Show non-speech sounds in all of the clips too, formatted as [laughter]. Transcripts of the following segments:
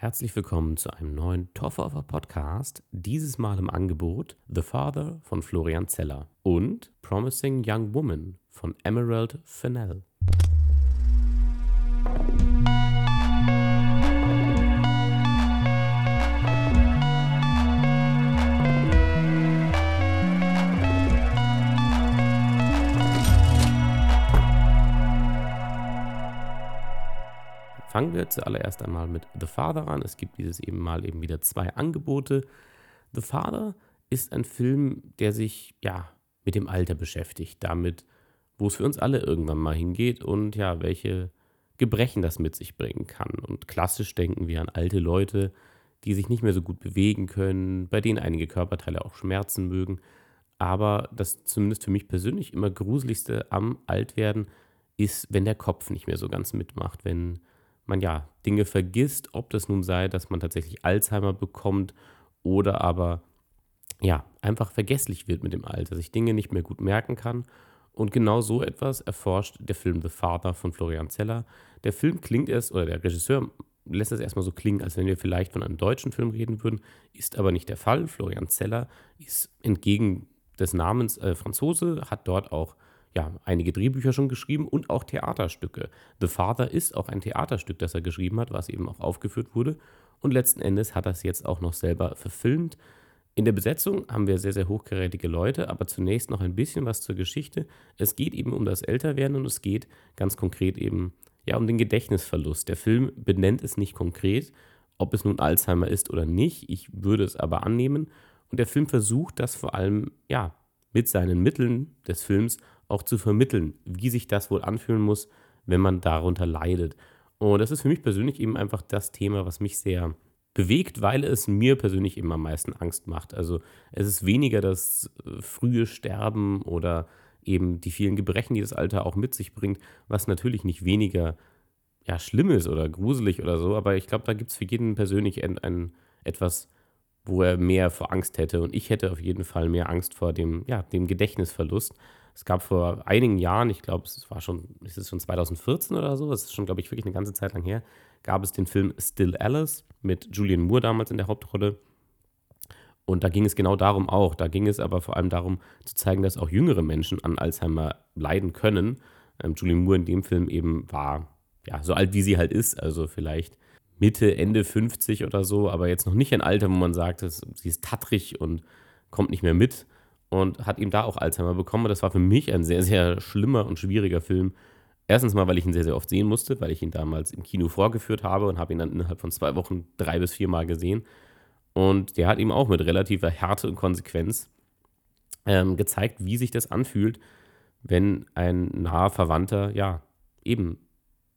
Herzlich willkommen zu einem neuen Toffer Podcast. Dieses Mal im Angebot The Father von Florian Zeller und Promising Young Woman von Emerald Fennell. Fangen wir zuallererst einmal mit The Father an. Es gibt dieses eben mal eben wieder zwei Angebote. The Father ist ein Film, der sich ja mit dem Alter beschäftigt, damit, wo es für uns alle irgendwann mal hingeht und ja, welche Gebrechen das mit sich bringen kann. Und klassisch denken wir an alte Leute, die sich nicht mehr so gut bewegen können, bei denen einige Körperteile auch schmerzen mögen. Aber das zumindest für mich persönlich immer gruseligste am Altwerden ist, wenn der Kopf nicht mehr so ganz mitmacht, wenn man ja Dinge vergisst, ob das nun sei, dass man tatsächlich Alzheimer bekommt oder aber ja, einfach vergesslich wird mit dem Alter, sich Dinge nicht mehr gut merken kann. Und genau so etwas erforscht der Film The Father von Florian Zeller. Der Film klingt erst, oder der Regisseur lässt es erstmal so klingen, als wenn wir vielleicht von einem deutschen Film reden würden, ist aber nicht der Fall. Florian Zeller ist entgegen des Namens äh, Franzose, hat dort auch ja, einige Drehbücher schon geschrieben und auch Theaterstücke. The Father ist auch ein Theaterstück, das er geschrieben hat, was eben auch aufgeführt wurde. Und letzten Endes hat er es jetzt auch noch selber verfilmt. In der Besetzung haben wir sehr, sehr hochkarätige Leute, aber zunächst noch ein bisschen was zur Geschichte. Es geht eben um das Älterwerden und es geht ganz konkret eben ja, um den Gedächtnisverlust. Der Film benennt es nicht konkret, ob es nun Alzheimer ist oder nicht. Ich würde es aber annehmen. Und der Film versucht das vor allem ja, mit seinen Mitteln des Films auch zu vermitteln, wie sich das wohl anfühlen muss, wenn man darunter leidet. Und das ist für mich persönlich eben einfach das Thema, was mich sehr bewegt, weil es mir persönlich eben am meisten Angst macht. Also es ist weniger das äh, frühe Sterben oder eben die vielen Gebrechen, die das Alter auch mit sich bringt, was natürlich nicht weniger ja, schlimm ist oder gruselig oder so, aber ich glaube, da gibt es für jeden persönlich ein, ein, etwas, wo er mehr vor Angst hätte. Und ich hätte auf jeden Fall mehr Angst vor dem, ja, dem Gedächtnisverlust. Es gab vor einigen Jahren, ich glaube, es war schon, ist es schon 2014 oder so, das ist schon, glaube ich, wirklich eine ganze Zeit lang her, gab es den Film Still Alice mit Julian Moore damals in der Hauptrolle. Und da ging es genau darum auch. Da ging es aber vor allem darum zu zeigen, dass auch jüngere Menschen an Alzheimer leiden können. Ähm, Julian Moore in dem Film eben war ja so alt, wie sie halt ist, also vielleicht Mitte, Ende 50 oder so, aber jetzt noch nicht ein Alter, wo man sagt, sie ist tattrig und kommt nicht mehr mit und hat ihm da auch Alzheimer bekommen. das war für mich ein sehr, sehr schlimmer und schwieriger Film. Erstens mal, weil ich ihn sehr, sehr oft sehen musste, weil ich ihn damals im Kino vorgeführt habe und habe ihn dann innerhalb von zwei Wochen drei bis vier Mal gesehen. Und der hat ihm auch mit relativer Härte und Konsequenz ähm, gezeigt, wie sich das anfühlt, wenn ein naher Verwandter, ja, eben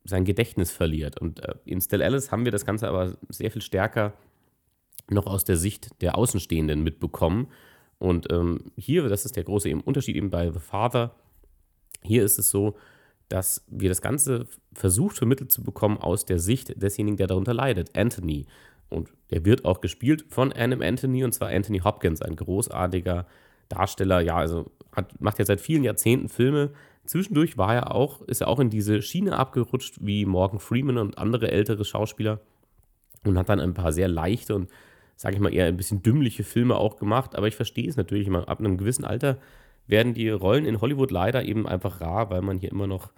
sein Gedächtnis verliert. Und äh, in Still Alice haben wir das Ganze aber sehr viel stärker noch aus der Sicht der Außenstehenden mitbekommen und ähm, hier, das ist der große eben Unterschied eben bei The Father, hier ist es so, dass wir das Ganze versucht vermittelt zu bekommen aus der Sicht desjenigen, der darunter leidet, Anthony. Und der wird auch gespielt von Adam Anthony und zwar Anthony Hopkins, ein großartiger Darsteller. Ja, also hat, macht ja seit vielen Jahrzehnten Filme. Zwischendurch war er auch, ist er auch in diese Schiene abgerutscht wie Morgan Freeman und andere ältere Schauspieler und hat dann ein paar sehr leichte und sage ich mal, eher ein bisschen dümmliche Filme auch gemacht. Aber ich verstehe es natürlich immer. Ab einem gewissen Alter werden die Rollen in Hollywood leider eben einfach rar, weil man hier immer noch,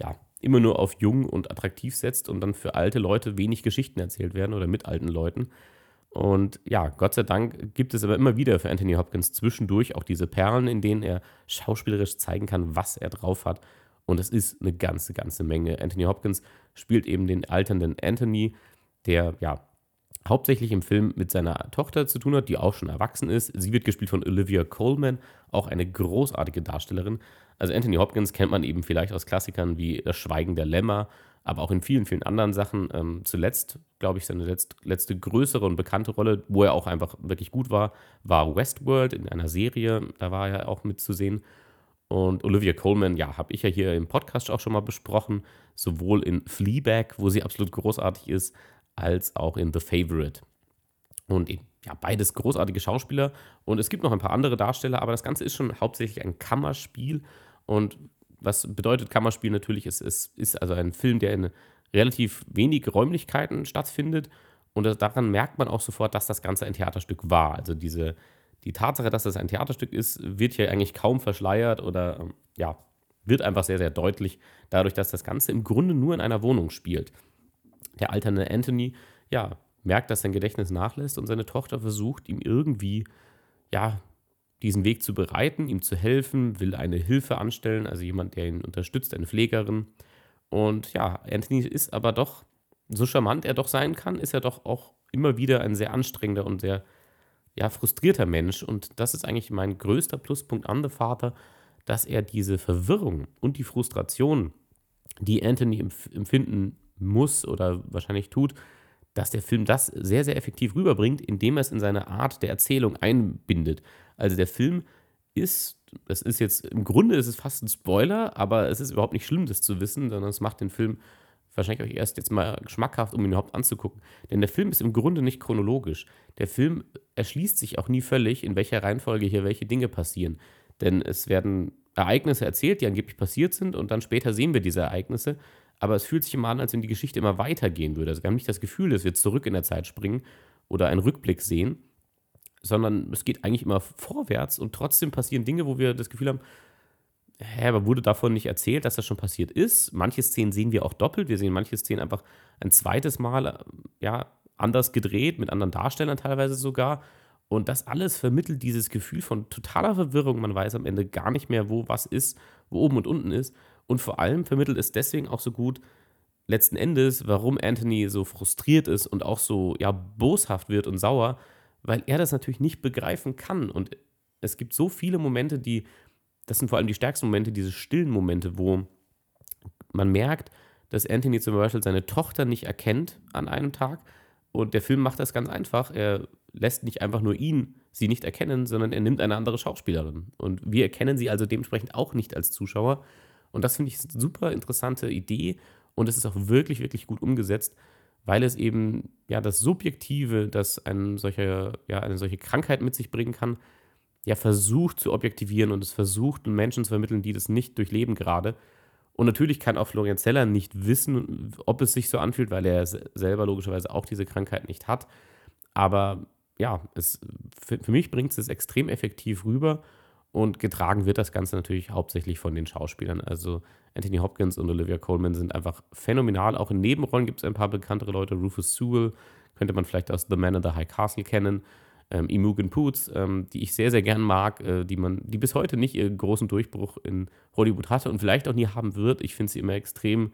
ja, immer nur auf jung und attraktiv setzt und dann für alte Leute wenig Geschichten erzählt werden oder mit alten Leuten. Und ja, Gott sei Dank gibt es aber immer wieder für Anthony Hopkins zwischendurch auch diese Perlen, in denen er schauspielerisch zeigen kann, was er drauf hat. Und es ist eine ganze, ganze Menge. Anthony Hopkins spielt eben den alternden Anthony, der ja hauptsächlich im Film mit seiner Tochter zu tun hat, die auch schon erwachsen ist. Sie wird gespielt von Olivia Colman, auch eine großartige Darstellerin. Also Anthony Hopkins kennt man eben vielleicht aus Klassikern wie Das Schweigen der Lämmer, aber auch in vielen, vielen anderen Sachen. Ähm, zuletzt, glaube ich, seine letzt, letzte größere und bekannte Rolle, wo er auch einfach wirklich gut war, war Westworld in einer Serie. Da war er auch mitzusehen. Und Olivia Colman, ja, habe ich ja hier im Podcast auch schon mal besprochen, sowohl in Fleabag, wo sie absolut großartig ist, als auch in The Favorite. Und eben, ja, beides großartige Schauspieler. Und es gibt noch ein paar andere Darsteller, aber das Ganze ist schon hauptsächlich ein Kammerspiel. Und was bedeutet Kammerspiel natürlich? Es, es ist also ein Film, der in relativ wenig Räumlichkeiten stattfindet Und daran merkt man auch sofort, dass das Ganze ein Theaterstück war. Also diese, die Tatsache, dass das ein Theaterstück ist, wird hier eigentlich kaum verschleiert oder ähm, ja, wird einfach sehr, sehr deutlich, dadurch, dass das Ganze im Grunde nur in einer Wohnung spielt. Der alternde Anthony, ja, merkt, dass sein Gedächtnis nachlässt und seine Tochter versucht, ihm irgendwie, ja, diesen Weg zu bereiten, ihm zu helfen, will eine Hilfe anstellen, also jemand, der ihn unterstützt, eine Pflegerin. Und ja, Anthony ist aber doch, so charmant er doch sein kann, ist er doch auch immer wieder ein sehr anstrengender und sehr ja, frustrierter Mensch. Und das ist eigentlich mein größter Pluspunkt an The Vater, dass er diese Verwirrung und die Frustration, die Anthony empfinden muss oder wahrscheinlich tut, dass der Film das sehr, sehr effektiv rüberbringt, indem er es in seine Art der Erzählung einbindet. Also der Film ist, das ist jetzt, im Grunde ist es fast ein Spoiler, aber es ist überhaupt nicht schlimm, das zu wissen, sondern es macht den Film wahrscheinlich euch erst jetzt mal geschmackhaft, um ihn überhaupt anzugucken. Denn der Film ist im Grunde nicht chronologisch. Der Film erschließt sich auch nie völlig, in welcher Reihenfolge hier welche Dinge passieren. Denn es werden Ereignisse erzählt, die angeblich passiert sind, und dann später sehen wir diese Ereignisse. Aber es fühlt sich immer an, als wenn die Geschichte immer weitergehen würde. Also wir haben nicht das Gefühl, dass wir zurück in der Zeit springen oder einen Rückblick sehen, sondern es geht eigentlich immer vorwärts und trotzdem passieren Dinge, wo wir das Gefühl haben, hä, aber wurde davon nicht erzählt, dass das schon passiert ist? Manche Szenen sehen wir auch doppelt. Wir sehen manche Szenen einfach ein zweites Mal, ja, anders gedreht, mit anderen Darstellern teilweise sogar. Und das alles vermittelt dieses Gefühl von totaler Verwirrung. Man weiß am Ende gar nicht mehr, wo was ist, wo oben und unten ist. Und vor allem vermittelt es deswegen auch so gut, letzten Endes, warum Anthony so frustriert ist und auch so ja, boshaft wird und sauer, weil er das natürlich nicht begreifen kann. Und es gibt so viele Momente, die das sind vor allem die stärksten Momente, diese stillen Momente, wo man merkt, dass Anthony zum Beispiel seine Tochter nicht erkennt an einem Tag. Und der Film macht das ganz einfach. Er lässt nicht einfach nur ihn sie nicht erkennen, sondern er nimmt eine andere Schauspielerin. Und wir erkennen sie also dementsprechend auch nicht als Zuschauer. Und das finde ich eine super interessante Idee. Und es ist auch wirklich, wirklich gut umgesetzt, weil es eben ja das Subjektive, das ein solcher, ja, eine solche Krankheit mit sich bringen kann, ja versucht zu objektivieren und es versucht, Menschen zu vermitteln, die das nicht durchleben gerade. Und natürlich kann auch Florian Zeller nicht wissen, ob es sich so anfühlt, weil er selber logischerweise auch diese Krankheit nicht hat. Aber ja, es, für, für mich bringt es extrem effektiv rüber und getragen wird das Ganze natürlich hauptsächlich von den Schauspielern. Also Anthony Hopkins und Olivia Colman sind einfach phänomenal. Auch in Nebenrollen gibt es ein paar bekanntere Leute. Rufus Sewell könnte man vielleicht aus The Man in the High Castle kennen ähm, Imogen Poots, ähm, die ich sehr, sehr gern mag, äh, die man, die bis heute nicht ihren großen Durchbruch in Hollywood hatte und vielleicht auch nie haben wird. Ich finde sie immer extrem,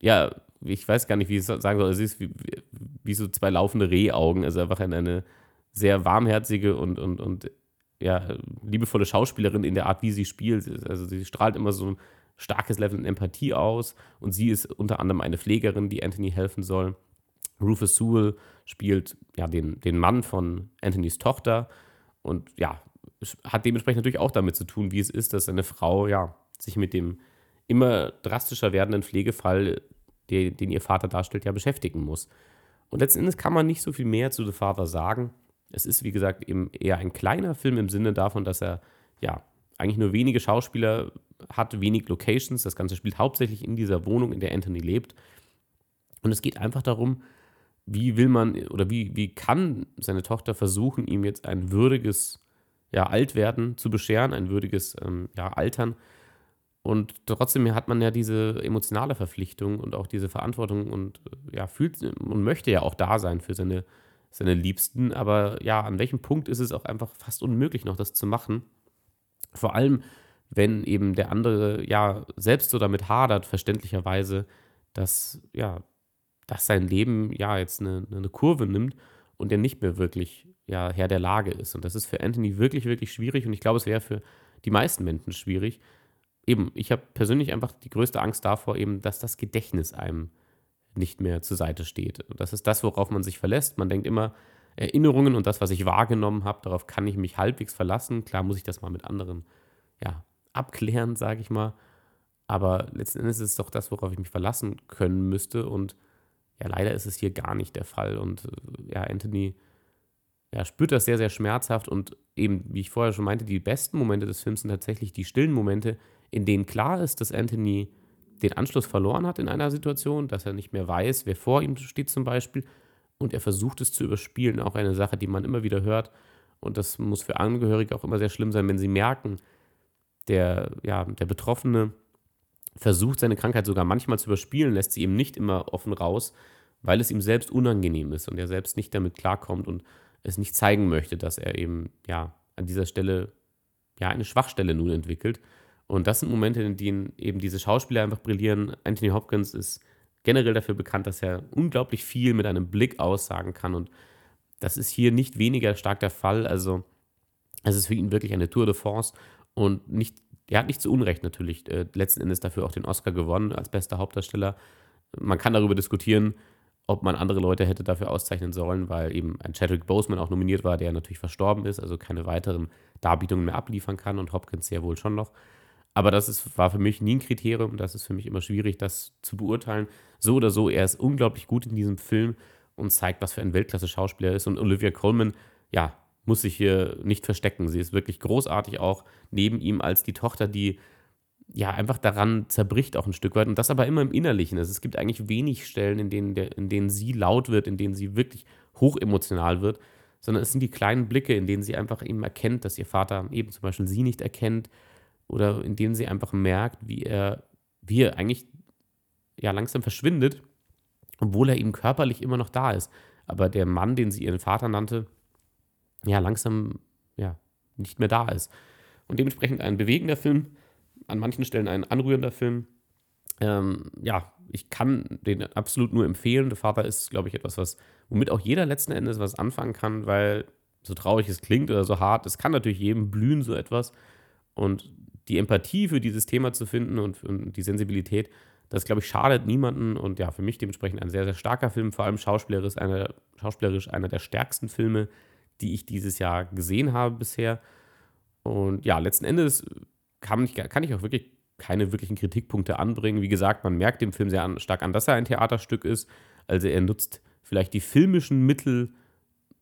ja, ich weiß gar nicht, wie ich es sagen soll. Sie ist wie, wie so zwei laufende Rehaugen, also einfach eine sehr warmherzige und, und, und ja, liebevolle Schauspielerin in der Art, wie sie spielt. Also sie strahlt immer so ein starkes Level an Empathie aus und sie ist unter anderem eine Pflegerin, die Anthony helfen soll. Rufus Sewell spielt ja den, den Mann von Anthonys Tochter und ja, hat dementsprechend natürlich auch damit zu tun, wie es ist, dass eine Frau ja sich mit dem immer drastischer werdenden Pflegefall, der, den ihr Vater darstellt, ja beschäftigen muss. Und letzten Endes kann man nicht so viel mehr zu The Father sagen. Es ist, wie gesagt, eben eher ein kleiner Film im Sinne davon, dass er ja eigentlich nur wenige Schauspieler hat, wenig Locations. Das Ganze spielt hauptsächlich in dieser Wohnung, in der Anthony lebt. Und es geht einfach darum, wie will man oder wie, wie kann seine Tochter versuchen, ihm jetzt ein würdiges ja, Altwerden zu bescheren, ein würdiges ähm, ja, Altern. Und trotzdem hat man ja diese emotionale Verpflichtung und auch diese Verantwortung und äh, ja, fühlt und möchte ja auch da sein für seine, seine Liebsten. Aber ja, an welchem Punkt ist es auch einfach fast unmöglich, noch das zu machen? Vor allem, wenn eben der andere ja selbst so damit hadert, verständlicherweise, dass ja dass sein Leben ja jetzt eine, eine Kurve nimmt und er nicht mehr wirklich ja, Herr der Lage ist. Und das ist für Anthony wirklich, wirklich schwierig und ich glaube, es wäre für die meisten Menschen schwierig. Eben, ich habe persönlich einfach die größte Angst davor, eben, dass das Gedächtnis einem nicht mehr zur Seite steht. Das ist das, worauf man sich verlässt. Man denkt immer, Erinnerungen und das, was ich wahrgenommen habe, darauf kann ich mich halbwegs verlassen. Klar muss ich das mal mit anderen ja, abklären, sage ich mal. Aber letzten Endes ist es doch das, worauf ich mich verlassen können müsste. Und ja, leider ist es hier gar nicht der Fall. Und ja, Anthony ja, spürt das sehr, sehr schmerzhaft. Und eben, wie ich vorher schon meinte, die besten Momente des Films sind tatsächlich die stillen Momente, in denen klar ist, dass Anthony den Anschluss verloren hat in einer Situation, dass er nicht mehr weiß, wer vor ihm steht zum Beispiel. und er versucht es zu überspielen. Auch eine Sache, die man immer wieder hört. Und das muss für Angehörige auch immer sehr schlimm sein, wenn sie merken, der, ja, der Betroffene versucht seine Krankheit sogar manchmal zu überspielen, lässt sie eben nicht immer offen raus, weil es ihm selbst unangenehm ist und er selbst nicht damit klarkommt und es nicht zeigen möchte, dass er eben ja an dieser Stelle ja eine Schwachstelle nun entwickelt. Und das sind Momente, in denen eben diese Schauspieler einfach brillieren. Anthony Hopkins ist generell dafür bekannt, dass er unglaublich viel mit einem Blick aussagen kann. Und das ist hier nicht weniger stark der Fall. Also, es ist für ihn wirklich eine Tour de Force. Und nicht, er hat nicht zu Unrecht natürlich äh, letzten Endes dafür auch den Oscar gewonnen als bester Hauptdarsteller. Man kann darüber diskutieren, ob man andere Leute hätte dafür auszeichnen sollen, weil eben ein Chadwick Boseman auch nominiert war, der natürlich verstorben ist, also keine weiteren Darbietungen mehr abliefern kann und Hopkins sehr wohl schon noch. Aber das ist, war für mich nie ein Kriterium. Das ist für mich immer schwierig, das zu beurteilen. So oder so, er ist unglaublich gut in diesem Film und zeigt, was für ein Weltklasse-Schauspieler er ist. Und Olivia Colman, ja, muss sich hier nicht verstecken. Sie ist wirklich großartig auch neben ihm als die Tochter, die ja einfach daran zerbricht auch ein Stück weit. Und das aber immer im Innerlichen. Also es gibt eigentlich wenig Stellen, in denen, der, in denen sie laut wird, in denen sie wirklich hochemotional wird, sondern es sind die kleinen Blicke, in denen sie einfach eben erkennt, dass ihr Vater eben zum Beispiel sie nicht erkennt oder in denen sie einfach merkt, wie er, wie er eigentlich ja langsam verschwindet, obwohl er eben körperlich immer noch da ist. Aber der Mann, den sie ihren Vater nannte, ja langsam ja nicht mehr da ist. Und dementsprechend ein bewegender Film, an manchen Stellen ein anrührender Film. Ähm, ja, ich kann den absolut nur empfehlen. Der Vater ist, glaube ich, etwas, was, womit auch jeder letzten Endes was anfangen kann, weil so traurig es klingt oder so hart, es kann natürlich jedem blühen, so etwas. Und die Empathie für dieses Thema zu finden und, und die Sensibilität, das, glaube ich, schadet niemanden und ja, für mich dementsprechend ein sehr, sehr starker Film, vor allem schauspielerisch einer, schauspielerisch einer der stärksten Filme, die ich dieses Jahr gesehen habe bisher. Und ja, letzten Endes kann ich, kann ich auch wirklich keine wirklichen Kritikpunkte anbringen. Wie gesagt, man merkt dem Film sehr an, stark an, dass er ein Theaterstück ist. Also er nutzt vielleicht die filmischen Mittel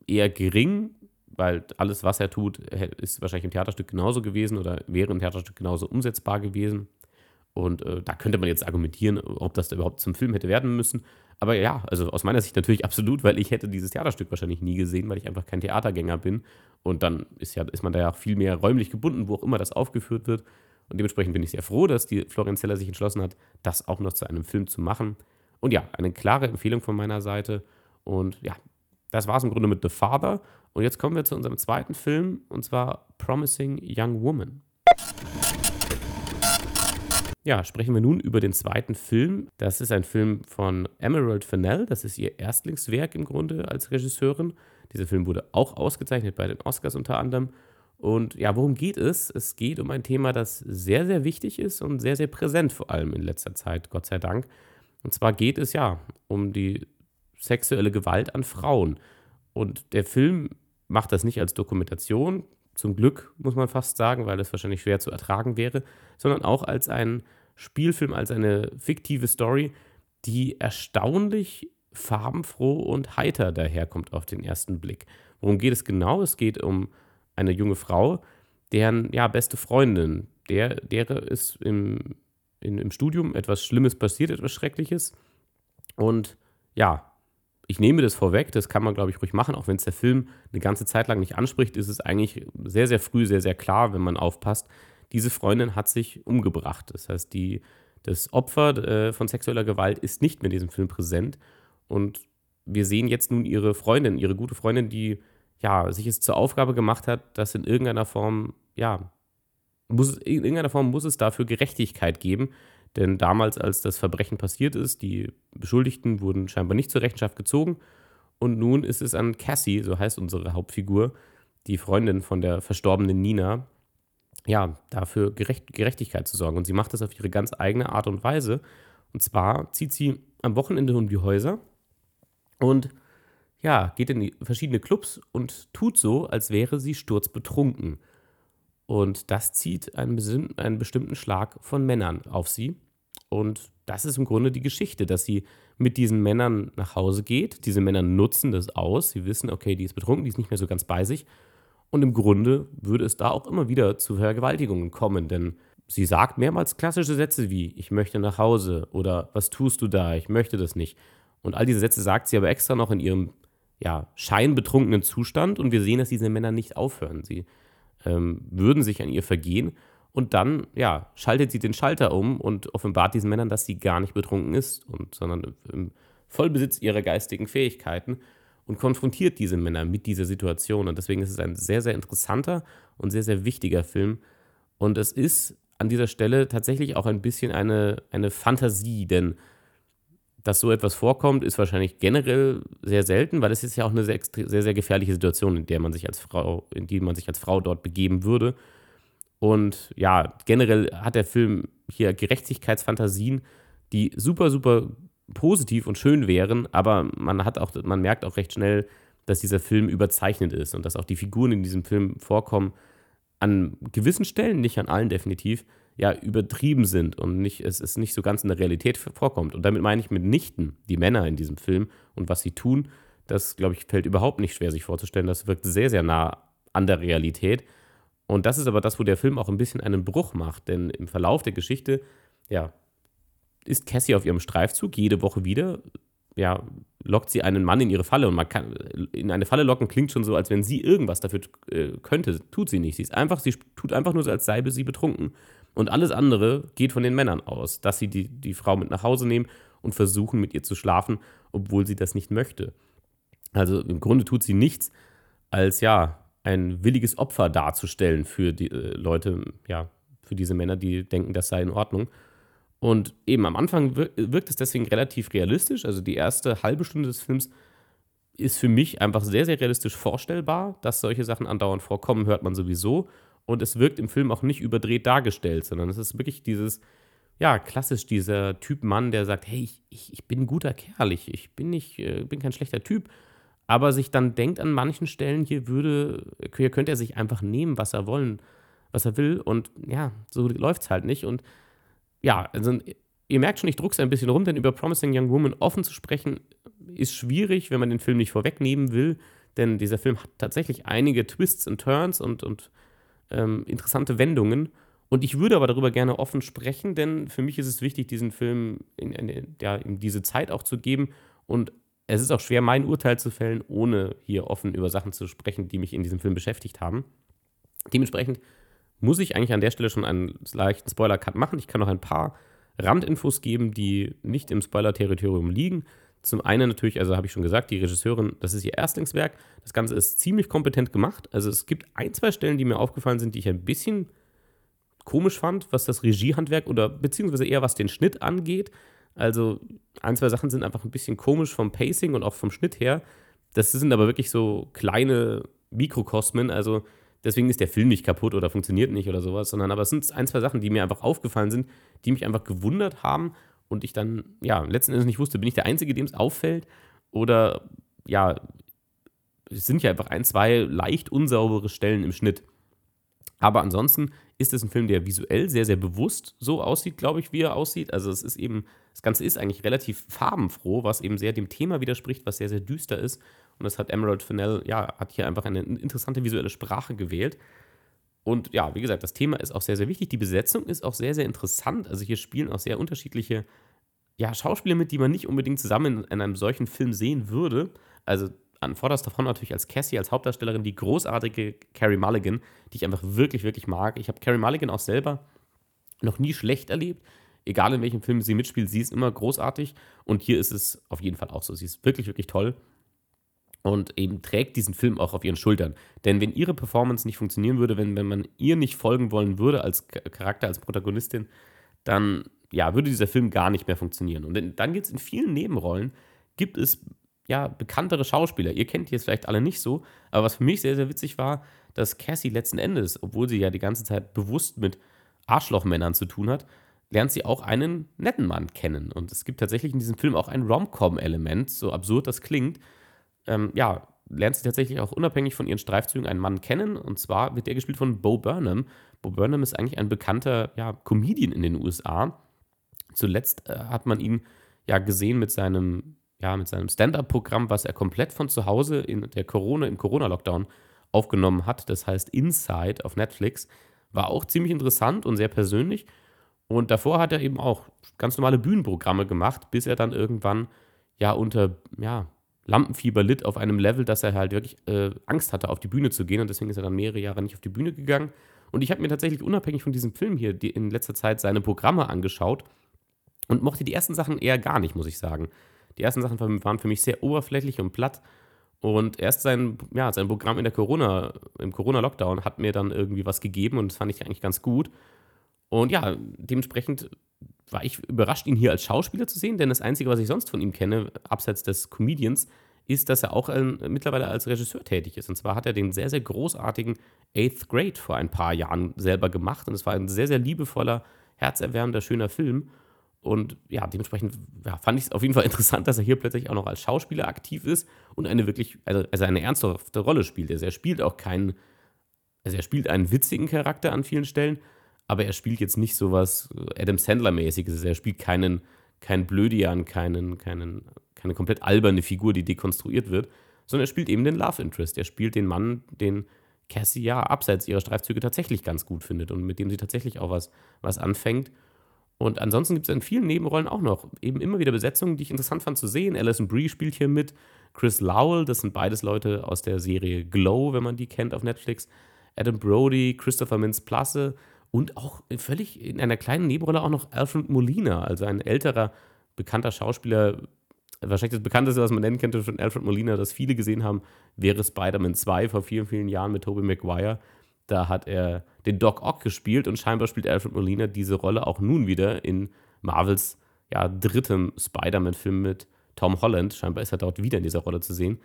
eher gering, weil alles, was er tut, ist wahrscheinlich im Theaterstück genauso gewesen oder wäre im Theaterstück genauso umsetzbar gewesen. Und äh, da könnte man jetzt argumentieren, ob das da überhaupt zum Film hätte werden müssen. Aber ja, also aus meiner Sicht natürlich absolut, weil ich hätte dieses Theaterstück wahrscheinlich nie gesehen, weil ich einfach kein Theatergänger bin. Und dann ist, ja, ist man da ja auch viel mehr räumlich gebunden, wo auch immer das aufgeführt wird. Und dementsprechend bin ich sehr froh, dass die Zeller sich entschlossen hat, das auch noch zu einem Film zu machen. Und ja, eine klare Empfehlung von meiner Seite. Und ja, das war es im Grunde mit The Father. Und jetzt kommen wir zu unserem zweiten Film, und zwar Promising Young Woman. Ja, sprechen wir nun über den zweiten Film. Das ist ein Film von Emerald Fennell. Das ist ihr Erstlingswerk im Grunde als Regisseurin. Dieser Film wurde auch ausgezeichnet bei den Oscars unter anderem. Und ja, worum geht es? Es geht um ein Thema, das sehr, sehr wichtig ist und sehr, sehr präsent, vor allem in letzter Zeit, Gott sei Dank. Und zwar geht es ja um die sexuelle Gewalt an Frauen. Und der Film macht das nicht als Dokumentation, zum Glück muss man fast sagen, weil es wahrscheinlich schwer zu ertragen wäre, sondern auch als ein Spielfilm, als eine fiktive Story, die erstaunlich farbenfroh und heiter daherkommt auf den ersten Blick. Worum geht es genau? Es geht um eine junge Frau, deren ja, beste Freundin, der, der ist im, in, im Studium etwas Schlimmes passiert, etwas Schreckliches. Und ja, ich nehme das vorweg, das kann man, glaube ich, ruhig machen, auch wenn es der Film eine ganze Zeit lang nicht anspricht, ist es eigentlich sehr, sehr früh, sehr, sehr klar, wenn man aufpasst. Diese Freundin hat sich umgebracht. Das heißt, die, das Opfer äh, von sexueller Gewalt ist nicht mehr in diesem Film präsent. Und wir sehen jetzt nun ihre Freundin, ihre gute Freundin, die ja, sich es zur Aufgabe gemacht hat, dass in irgendeiner Form, ja, muss, in irgendeiner Form muss es dafür Gerechtigkeit geben, denn damals, als das Verbrechen passiert ist, die Beschuldigten wurden scheinbar nicht zur Rechenschaft gezogen. Und nun ist es an Cassie, so heißt unsere Hauptfigur, die Freundin von der verstorbenen Nina, ja, dafür Gerecht Gerechtigkeit zu sorgen. Und sie macht das auf ihre ganz eigene Art und Weise. Und zwar zieht sie am Wochenende um die Häuser und ja, geht in verschiedene Clubs und tut so, als wäre sie sturzbetrunken. Und das zieht einen, einen bestimmten Schlag von Männern auf sie. Und das ist im Grunde die Geschichte, dass sie mit diesen Männern nach Hause geht. Diese Männer nutzen das aus. Sie wissen, okay, die ist betrunken, die ist nicht mehr so ganz bei sich. Und im Grunde würde es da auch immer wieder zu Vergewaltigungen kommen, denn sie sagt mehrmals klassische Sätze wie: Ich möchte nach Hause oder Was tust du da? Ich möchte das nicht. Und all diese Sätze sagt sie aber extra noch in ihrem ja, scheinbetrunkenen Zustand und wir sehen, dass diese Männer nicht aufhören. Sie ähm, würden sich an ihr vergehen und dann, ja, schaltet sie den Schalter um und offenbart diesen Männern, dass sie gar nicht betrunken ist, und, sondern im Vollbesitz ihrer geistigen Fähigkeiten und konfrontiert diese Männer mit dieser Situation. Und deswegen ist es ein sehr, sehr interessanter und sehr, sehr wichtiger Film. Und es ist an dieser Stelle tatsächlich auch ein bisschen eine, eine Fantasie, denn dass so etwas vorkommt, ist wahrscheinlich generell sehr selten, weil es ist ja auch eine sehr, sehr, sehr gefährliche Situation, in der man sich als Frau, in die man sich als Frau dort begeben würde. Und ja, generell hat der Film hier Gerechtigkeitsfantasien, die super, super positiv und schön wären, aber man hat auch, man merkt auch recht schnell, dass dieser Film überzeichnet ist und dass auch die Figuren in diesem Film vorkommen, an gewissen Stellen, nicht an allen definitiv, ja, übertrieben sind und nicht, es ist nicht so ganz in der Realität vorkommt. Und damit meine ich mitnichten die Männer in diesem Film und was sie tun. Das, glaube ich, fällt überhaupt nicht schwer, sich vorzustellen. Das wirkt sehr, sehr nah an der Realität. Und das ist aber das, wo der Film auch ein bisschen einen Bruch macht. Denn im Verlauf der Geschichte, ja, ist Cassie auf ihrem Streifzug jede Woche wieder, ja, lockt sie einen Mann in ihre Falle und man kann in eine Falle locken klingt schon so, als wenn sie irgendwas dafür äh, könnte. Tut sie nicht. Sie ist einfach, sie tut einfach nur so, als sei sie betrunken. Und alles andere geht von den Männern aus, dass sie die, die Frau mit nach Hause nehmen und versuchen, mit ihr zu schlafen, obwohl sie das nicht möchte. Also im Grunde tut sie nichts, als ja, ein williges Opfer darzustellen für die äh, Leute, ja, für diese Männer, die denken, das sei in Ordnung. Und eben am Anfang wirkt es deswegen relativ realistisch. Also die erste halbe Stunde des Films ist für mich einfach sehr, sehr realistisch vorstellbar. Dass solche Sachen andauernd vorkommen, hört man sowieso. Und es wirkt im Film auch nicht überdreht dargestellt, sondern es ist wirklich dieses, ja, klassisch dieser Typ Mann, der sagt, hey, ich, ich, ich bin ein guter Kerl, ich, ich bin nicht, äh, bin kein schlechter Typ, aber sich dann denkt an manchen Stellen, hier würde, hier könnte er sich einfach nehmen, was er wollen, was er will. Und ja, so läuft es halt nicht. Und ja, also ihr merkt schon, ich druck's ein bisschen rum, denn über Promising Young Woman offen zu sprechen, ist schwierig, wenn man den Film nicht vorwegnehmen will, denn dieser Film hat tatsächlich einige Twists und Turns und, und ähm, interessante Wendungen. Und ich würde aber darüber gerne offen sprechen, denn für mich ist es wichtig, diesen Film in, in, ja, in diese Zeit auch zu geben. Und es ist auch schwer, mein Urteil zu fällen, ohne hier offen über Sachen zu sprechen, die mich in diesem Film beschäftigt haben. Dementsprechend muss ich eigentlich an der Stelle schon einen leichten Spoiler-Cut machen. Ich kann noch ein paar Randinfos geben, die nicht im Spoiler-Territorium liegen. Zum einen natürlich, also habe ich schon gesagt, die Regisseurin, das ist ihr Erstlingswerk. Das Ganze ist ziemlich kompetent gemacht. Also es gibt ein, zwei Stellen, die mir aufgefallen sind, die ich ein bisschen komisch fand, was das Regiehandwerk oder beziehungsweise eher was den Schnitt angeht. Also ein, zwei Sachen sind einfach ein bisschen komisch vom Pacing und auch vom Schnitt her. Das sind aber wirklich so kleine Mikrokosmen. Also deswegen ist der Film nicht kaputt oder funktioniert nicht oder sowas, sondern aber es sind ein, zwei Sachen, die mir einfach aufgefallen sind, die mich einfach gewundert haben und ich dann, ja, letzten Endes nicht wusste, bin ich der Einzige, dem es auffällt oder, ja, es sind ja einfach ein, zwei leicht unsaubere Stellen im Schnitt. Aber ansonsten ist es ein Film, der visuell sehr, sehr bewusst so aussieht, glaube ich, wie er aussieht. Also es ist eben, das Ganze ist eigentlich relativ farbenfroh, was eben sehr dem Thema widerspricht, was sehr, sehr düster ist. Und das hat Emerald Fennell, ja, hat hier einfach eine interessante visuelle Sprache gewählt. Und ja, wie gesagt, das Thema ist auch sehr, sehr wichtig. Die Besetzung ist auch sehr, sehr interessant. Also hier spielen auch sehr unterschiedliche ja, Schauspieler mit, die man nicht unbedingt zusammen in einem solchen Film sehen würde. Also an vorderster Front natürlich als Cassie, als Hauptdarstellerin, die großartige Carrie Mulligan, die ich einfach wirklich, wirklich mag. Ich habe Carrie Mulligan auch selber noch nie schlecht erlebt. Egal in welchem Film sie mitspielt, sie ist immer großartig. Und hier ist es auf jeden Fall auch so. Sie ist wirklich, wirklich toll und eben trägt diesen Film auch auf ihren Schultern. Denn wenn ihre Performance nicht funktionieren würde, wenn, wenn man ihr nicht folgen wollen würde als Charakter, als Protagonistin, dann ja, würde dieser Film gar nicht mehr funktionieren. Und dann gibt es in vielen Nebenrollen, gibt es ja bekanntere Schauspieler. Ihr kennt die jetzt vielleicht alle nicht so, aber was für mich sehr, sehr witzig war, dass Cassie letzten Endes, obwohl sie ja die ganze Zeit bewusst mit Arschlochmännern zu tun hat, lernt sie auch einen netten Mann kennen. Und es gibt tatsächlich in diesem Film auch ein Rom-Com-Element, so absurd das klingt, ähm, ja, lernt sie tatsächlich auch unabhängig von ihren Streifzügen einen Mann kennen. Und zwar wird der gespielt von Bo Burnham. Bo Burnham ist eigentlich ein bekannter ja, Comedian in den USA. Zuletzt äh, hat man ihn ja gesehen mit seinem, ja, seinem Stand-up-Programm, was er komplett von zu Hause in der Corona, im Corona-Lockdown aufgenommen hat. Das heißt Inside auf Netflix. War auch ziemlich interessant und sehr persönlich. Und davor hat er eben auch ganz normale Bühnenprogramme gemacht, bis er dann irgendwann ja unter ja, Lampenfieber litt auf einem Level, dass er halt wirklich äh, Angst hatte, auf die Bühne zu gehen und deswegen ist er dann mehrere Jahre nicht auf die Bühne gegangen. Und ich habe mir tatsächlich unabhängig von diesem Film hier die in letzter Zeit seine Programme angeschaut und mochte die ersten Sachen eher gar nicht, muss ich sagen. Die ersten Sachen waren für mich sehr oberflächlich und platt. Und erst sein, ja, sein Programm in der Corona, im Corona-Lockdown hat mir dann irgendwie was gegeben und das fand ich eigentlich ganz gut. Und ja, dementsprechend war ich überrascht, ihn hier als Schauspieler zu sehen, denn das Einzige, was ich sonst von ihm kenne, abseits des Comedians, ist, dass er auch ein, mittlerweile als Regisseur tätig ist. Und zwar hat er den sehr, sehr großartigen Eighth Grade vor ein paar Jahren selber gemacht. Und es war ein sehr, sehr liebevoller, herzerwärmender, schöner Film. Und ja, dementsprechend ja, fand ich es auf jeden Fall [laughs] interessant, dass er hier plötzlich auch noch als Schauspieler aktiv ist und eine wirklich, also, also eine ernsthafte Rolle spielt. Also er spielt auch keinen, also er spielt einen witzigen Charakter an vielen Stellen, aber er spielt jetzt nicht so was Adam Sandler-mäßiges. Er spielt keinen, keinen Blödian, keinen, keinen, keine komplett alberne Figur, die dekonstruiert wird, sondern er spielt eben den Love Interest. Er spielt den Mann, den Cassie ja abseits ihrer Streifzüge tatsächlich ganz gut findet und mit dem sie tatsächlich auch was, was anfängt. Und ansonsten gibt es in vielen Nebenrollen auch noch eben immer wieder Besetzungen, die ich interessant fand zu sehen. Alison Brie spielt hier mit, Chris Lowell, das sind beides Leute aus der Serie Glow, wenn man die kennt auf Netflix. Adam Brody, Christopher Mintz-Plasse und auch völlig in einer kleinen Nebenrolle auch noch Alfred Molina, also ein älterer, bekannter Schauspieler. Wahrscheinlich das bekannteste, was man nennen könnte von Alfred Molina, das viele gesehen haben, wäre Spider-Man 2 vor vielen, vielen Jahren mit Tobey Maguire. Da hat er den Doc Ock gespielt und scheinbar spielt Alfred Molina diese Rolle auch nun wieder in Marvels ja, drittem Spider-Man-Film mit Tom Holland. Scheinbar ist er dort wieder in dieser Rolle zu sehen.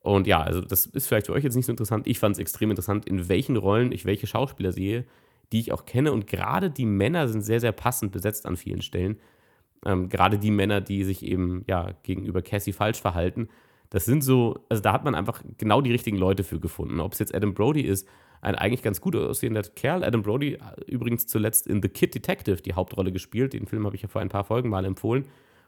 Und ja, also das ist vielleicht für euch jetzt nicht so interessant. Ich fand es extrem interessant, in welchen Rollen ich welche Schauspieler sehe, die ich auch kenne. Und gerade die Männer sind sehr, sehr passend besetzt an vielen Stellen. Ähm, gerade die Männer, die sich eben ja gegenüber Cassie falsch verhalten. Das sind so, also da hat man einfach genau die richtigen Leute für gefunden. Ob es jetzt Adam Brody ist, ein eigentlich ganz gut aussehender Kerl. Adam Brody übrigens zuletzt in The Kid Detective die Hauptrolle gespielt. Den Film habe ich ja vor ein paar Folgen mal empfohlen.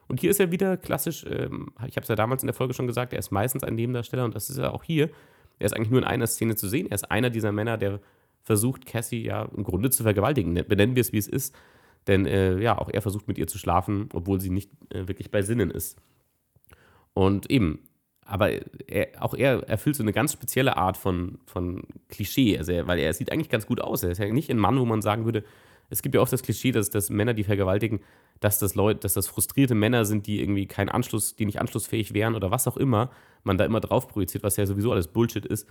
Und hier ist er wieder klassisch, ähm, ich habe es ja damals in der Folge schon gesagt, er ist meistens ein Nebendarsteller und das ist er auch hier. Er ist eigentlich nur in einer Szene zu sehen. Er ist einer dieser Männer, der versucht, Cassie ja im Grunde zu vergewaltigen. Benennen wir es, wie es ist. Denn äh, ja, auch er versucht mit ihr zu schlafen, obwohl sie nicht äh, wirklich bei Sinnen ist. Und eben, aber er, auch er erfüllt so eine ganz spezielle Art von, von Klischee, also er, weil er sieht eigentlich ganz gut aus. Er ist ja nicht ein Mann, wo man sagen würde, es gibt ja oft das Klischee, dass, dass Männer, die vergewaltigen, dass das Leute, dass das frustrierte Männer sind, die irgendwie keinen Anschluss, die nicht anschlussfähig wären oder was auch immer, man da immer drauf projiziert, was ja sowieso alles Bullshit ist.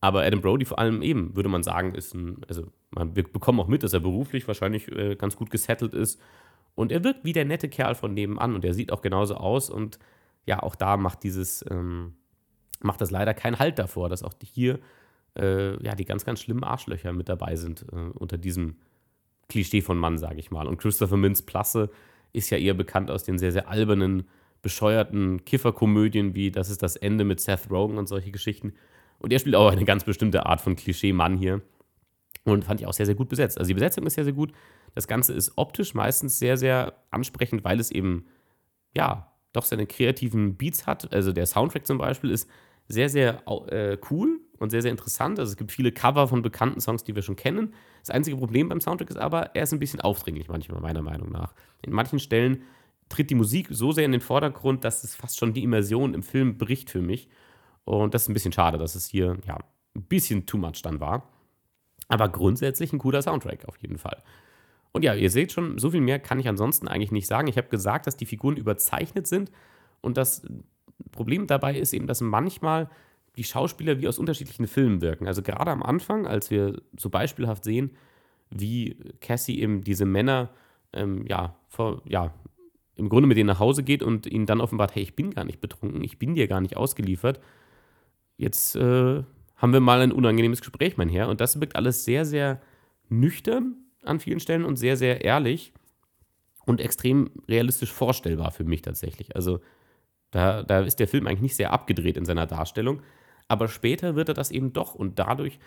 Aber Adam Brody vor allem eben, würde man sagen, ist ein, also man, wir bekommen auch mit, dass er beruflich wahrscheinlich äh, ganz gut gesettelt ist. Und er wirkt wie der nette Kerl von nebenan und er sieht auch genauso aus und ja, auch da macht dieses, ähm, macht das leider keinen Halt davor, dass auch hier äh, ja, die ganz, ganz schlimmen Arschlöcher mit dabei sind äh, unter diesem Klischee von Mann, sage ich mal. Und Christopher Mintz-Plasse ist ja eher bekannt aus den sehr, sehr albernen, bescheuerten Kifferkomödien wie Das ist das Ende mit Seth Rogen und solche Geschichten. Und er spielt auch eine ganz bestimmte Art von Klischee-Mann hier. Und fand ich auch sehr, sehr gut besetzt. Also die Besetzung ist sehr, sehr gut. Das Ganze ist optisch meistens sehr, sehr ansprechend, weil es eben, ja, doch seine kreativen Beats hat. Also der Soundtrack zum Beispiel ist sehr, sehr äh, cool und sehr, sehr interessant. Also es gibt viele Cover von bekannten Songs, die wir schon kennen. Das einzige Problem beim Soundtrack ist aber, er ist ein bisschen aufdringlich manchmal, meiner Meinung nach. In manchen Stellen tritt die Musik so sehr in den Vordergrund, dass es fast schon die Immersion im Film bricht für mich. Und das ist ein bisschen schade, dass es hier ja ein bisschen too much dann war. Aber grundsätzlich ein cooler Soundtrack auf jeden Fall. Und ja, ihr seht schon, so viel mehr kann ich ansonsten eigentlich nicht sagen. Ich habe gesagt, dass die Figuren überzeichnet sind und das Problem dabei ist eben, dass manchmal die Schauspieler wie aus unterschiedlichen Filmen wirken. Also gerade am Anfang, als wir so beispielhaft sehen, wie Cassie eben diese Männer, ähm, ja, vor, ja, im Grunde mit denen nach Hause geht und ihnen dann offenbart, hey, ich bin gar nicht betrunken, ich bin dir gar nicht ausgeliefert. Jetzt äh, haben wir mal ein unangenehmes Gespräch, mein Herr. Und das wirkt alles sehr, sehr nüchtern an vielen Stellen und sehr, sehr ehrlich und extrem realistisch vorstellbar für mich tatsächlich. Also da, da ist der Film eigentlich nicht sehr abgedreht in seiner Darstellung, aber später wird er das eben doch und dadurch,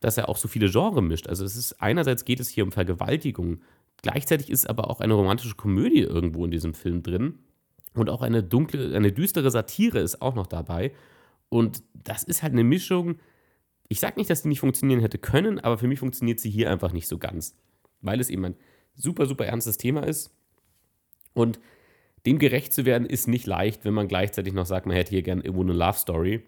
dass er auch so viele Genres mischt. Also es ist einerseits geht es hier um Vergewaltigung, gleichzeitig ist aber auch eine romantische Komödie irgendwo in diesem Film drin und auch eine dunkle, eine düstere Satire ist auch noch dabei und das ist halt eine Mischung. Ich sage nicht, dass die nicht funktionieren hätte können, aber für mich funktioniert sie hier einfach nicht so ganz weil es eben ein super, super ernstes Thema ist. Und dem gerecht zu werden, ist nicht leicht, wenn man gleichzeitig noch sagt, man hätte hier gerne irgendwo eine Love Story.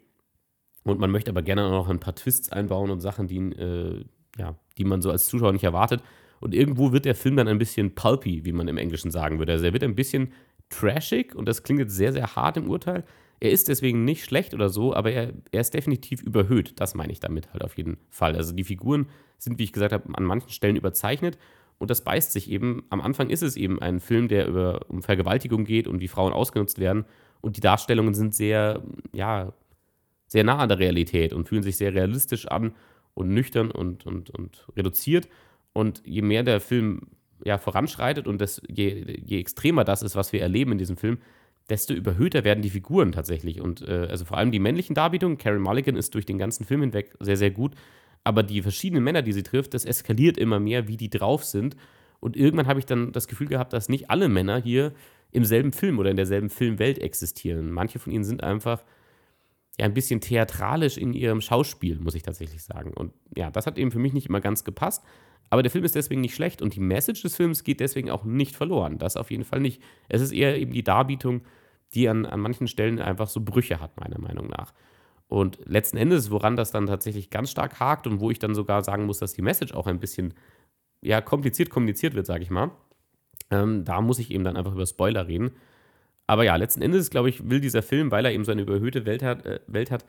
Und man möchte aber gerne noch ein paar Twists einbauen und Sachen, die, äh, ja, die man so als Zuschauer nicht erwartet. Und irgendwo wird der Film dann ein bisschen pulpy, wie man im Englischen sagen würde. Also er wird ein bisschen trashig und das klingt jetzt sehr, sehr hart im Urteil. Er ist deswegen nicht schlecht oder so, aber er, er ist definitiv überhöht. Das meine ich damit halt auf jeden Fall. Also die Figuren sind, wie ich gesagt habe, an manchen Stellen überzeichnet und das beißt sich eben. Am Anfang ist es eben ein Film, der über, um Vergewaltigung geht und wie Frauen ausgenutzt werden. Und die Darstellungen sind sehr, ja, sehr nah an der Realität und fühlen sich sehr realistisch an und nüchtern und, und, und reduziert. Und je mehr der Film ja, voranschreitet und das, je, je extremer das ist, was wir erleben in diesem Film, desto überhöhter werden die Figuren tatsächlich. Und äh, also vor allem die männlichen Darbietungen, Carrie Mulligan ist durch den ganzen Film hinweg sehr, sehr gut. Aber die verschiedenen Männer, die sie trifft, das eskaliert immer mehr, wie die drauf sind. Und irgendwann habe ich dann das Gefühl gehabt, dass nicht alle Männer hier im selben Film oder in derselben Filmwelt existieren. Manche von ihnen sind einfach ja ein bisschen theatralisch in ihrem Schauspiel, muss ich tatsächlich sagen. Und ja, das hat eben für mich nicht immer ganz gepasst. Aber der Film ist deswegen nicht schlecht und die Message des Films geht deswegen auch nicht verloren. Das auf jeden Fall nicht. Es ist eher eben die Darbietung, die an, an manchen Stellen einfach so Brüche hat, meiner Meinung nach. Und letzten Endes, woran das dann tatsächlich ganz stark hakt und wo ich dann sogar sagen muss, dass die Message auch ein bisschen ja, kompliziert kommuniziert wird, sage ich mal, ähm, da muss ich eben dann einfach über Spoiler reden. Aber ja, letzten Endes, glaube ich, will dieser Film, weil er eben so eine überhöhte Welt hat, äh, Welt hat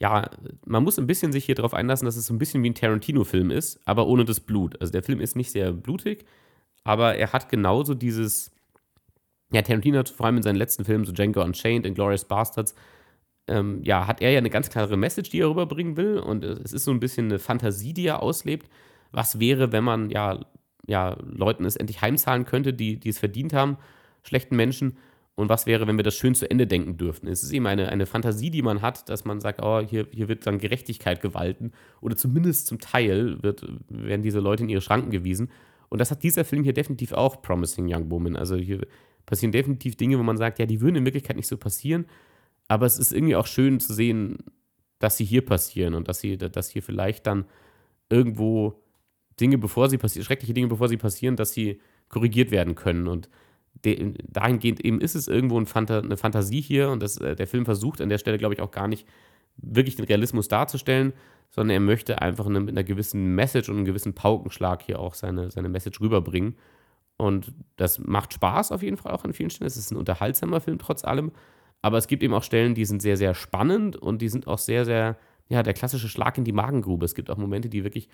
ja, man muss ein bisschen sich hier darauf einlassen, dass es so ein bisschen wie ein Tarantino-Film ist, aber ohne das Blut. Also der Film ist nicht sehr blutig, aber er hat genauso dieses, ja, Tarantino hat vor allem in seinen letzten Filmen, so Django Unchained, Inglourious Bastards, ähm, ja, hat er ja eine ganz klare Message, die er rüberbringen will. Und es ist so ein bisschen eine Fantasie, die er auslebt. Was wäre, wenn man ja, ja Leuten es endlich heimzahlen könnte, die, die es verdient haben, schlechten Menschen? Und was wäre, wenn wir das schön zu Ende denken dürften? Es ist eben eine, eine Fantasie, die man hat, dass man sagt, oh, hier, hier wird dann Gerechtigkeit gewalten. Oder zumindest zum Teil wird, werden diese Leute in ihre Schranken gewiesen. Und das hat dieser Film hier definitiv auch, Promising Young Woman. Also hier passieren definitiv Dinge, wo man sagt, ja, die würden in Wirklichkeit nicht so passieren. Aber es ist irgendwie auch schön zu sehen, dass sie hier passieren und dass, sie, dass hier vielleicht dann irgendwo Dinge, bevor sie passieren, schreckliche Dinge, bevor sie passieren, dass sie korrigiert werden können. Und dahingehend eben ist es irgendwo ein Fanta, eine Fantasie hier und das, äh, der Film versucht an der Stelle, glaube ich, auch gar nicht wirklich den Realismus darzustellen, sondern er möchte einfach eine, mit einer gewissen Message und einem gewissen Paukenschlag hier auch seine, seine Message rüberbringen. Und das macht Spaß auf jeden Fall auch an vielen Stellen. Es ist ein unterhaltsamer Film trotz allem. Aber es gibt eben auch Stellen, die sind sehr, sehr spannend und die sind auch sehr, sehr, ja, der klassische Schlag in die Magengrube. Es gibt auch Momente, die wirklich,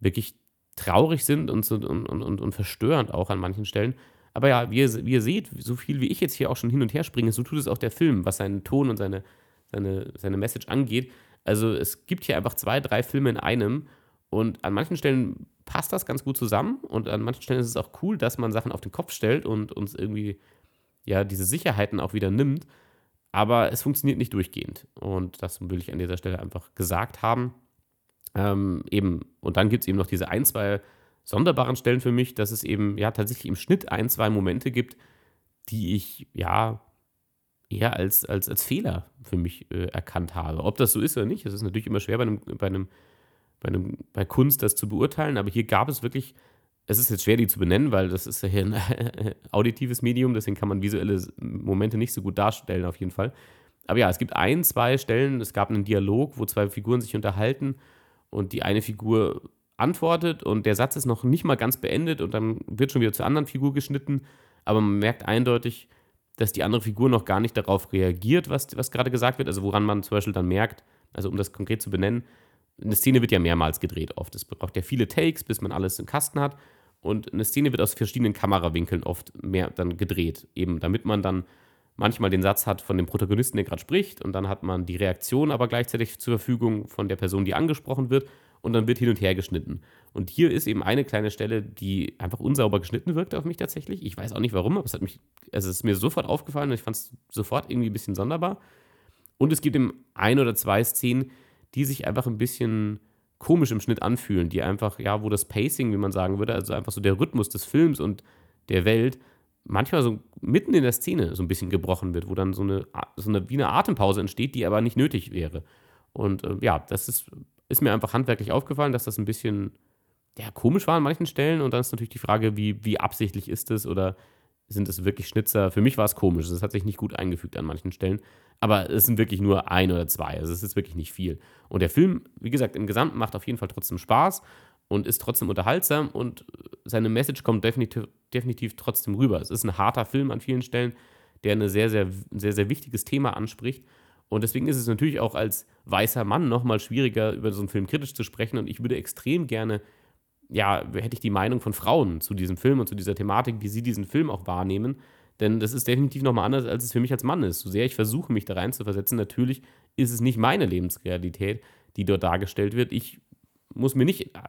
wirklich traurig sind und, und, und, und verstörend auch an manchen Stellen. Aber ja, wie ihr, wie ihr seht, so viel wie ich jetzt hier auch schon hin und her springe, so tut es auch der Film, was seinen Ton und seine, seine, seine Message angeht. Also es gibt hier einfach zwei, drei Filme in einem und an manchen Stellen passt das ganz gut zusammen und an manchen Stellen ist es auch cool, dass man Sachen auf den Kopf stellt und uns irgendwie ja diese Sicherheiten auch wieder nimmt. Aber es funktioniert nicht durchgehend. Und das will ich an dieser Stelle einfach gesagt haben. Ähm, eben, und dann gibt es eben noch diese ein, zwei sonderbaren Stellen für mich, dass es eben ja tatsächlich im Schnitt ein, zwei Momente gibt, die ich ja eher als, als, als Fehler für mich äh, erkannt habe. Ob das so ist oder nicht, es ist natürlich immer schwer bei einem, bei einem, bei einem, bei Kunst das zu beurteilen, aber hier gab es wirklich es ist jetzt schwer, die zu benennen, weil das ist ja hier ein [laughs] auditives Medium, deswegen kann man visuelle Momente nicht so gut darstellen, auf jeden Fall. Aber ja, es gibt ein, zwei Stellen, es gab einen Dialog, wo zwei Figuren sich unterhalten und die eine Figur antwortet und der Satz ist noch nicht mal ganz beendet und dann wird schon wieder zur anderen Figur geschnitten, aber man merkt eindeutig, dass die andere Figur noch gar nicht darauf reagiert, was, was gerade gesagt wird. Also woran man zum Beispiel dann merkt, also um das konkret zu benennen, eine Szene wird ja mehrmals gedreht oft. Es braucht ja viele Takes, bis man alles im Kasten hat. Und eine Szene wird aus verschiedenen Kamerawinkeln oft mehr dann gedreht, eben damit man dann manchmal den Satz hat von dem Protagonisten, der gerade spricht, und dann hat man die Reaktion aber gleichzeitig zur Verfügung von der Person, die angesprochen wird, und dann wird hin und her geschnitten. Und hier ist eben eine kleine Stelle, die einfach unsauber geschnitten wirkt auf mich tatsächlich. Ich weiß auch nicht warum, aber es hat mich, also es ist mir sofort aufgefallen und ich fand es sofort irgendwie ein bisschen sonderbar. Und es gibt eben ein oder zwei Szenen, die sich einfach ein bisschen komisch im Schnitt anfühlen, die einfach, ja, wo das Pacing, wie man sagen würde, also einfach so der Rhythmus des Films und der Welt manchmal so mitten in der Szene so ein bisschen gebrochen wird, wo dann so eine, so eine wie eine Atempause entsteht, die aber nicht nötig wäre. Und äh, ja, das ist, ist mir einfach handwerklich aufgefallen, dass das ein bisschen ja, komisch war an manchen Stellen. Und dann ist natürlich die Frage, wie, wie absichtlich ist es oder sind es wirklich Schnitzer. Für mich war es komisch. Es hat sich nicht gut eingefügt an manchen Stellen. Aber es sind wirklich nur ein oder zwei. Also es ist wirklich nicht viel. Und der Film, wie gesagt, im Gesamten macht auf jeden Fall trotzdem Spaß und ist trotzdem unterhaltsam und seine Message kommt definitiv, definitiv trotzdem rüber. Es ist ein harter Film an vielen Stellen, der ein sehr, sehr, sehr, sehr wichtiges Thema anspricht. Und deswegen ist es natürlich auch als weißer Mann nochmal schwieriger, über so einen Film kritisch zu sprechen. Und ich würde extrem gerne ja, hätte ich die Meinung von Frauen zu diesem Film und zu dieser Thematik, wie sie diesen Film auch wahrnehmen. Denn das ist definitiv nochmal anders, als es für mich als Mann ist. So sehr ich versuche, mich da rein zu versetzen, natürlich ist es nicht meine Lebensrealität, die dort dargestellt wird. Ich muss mir nicht äh,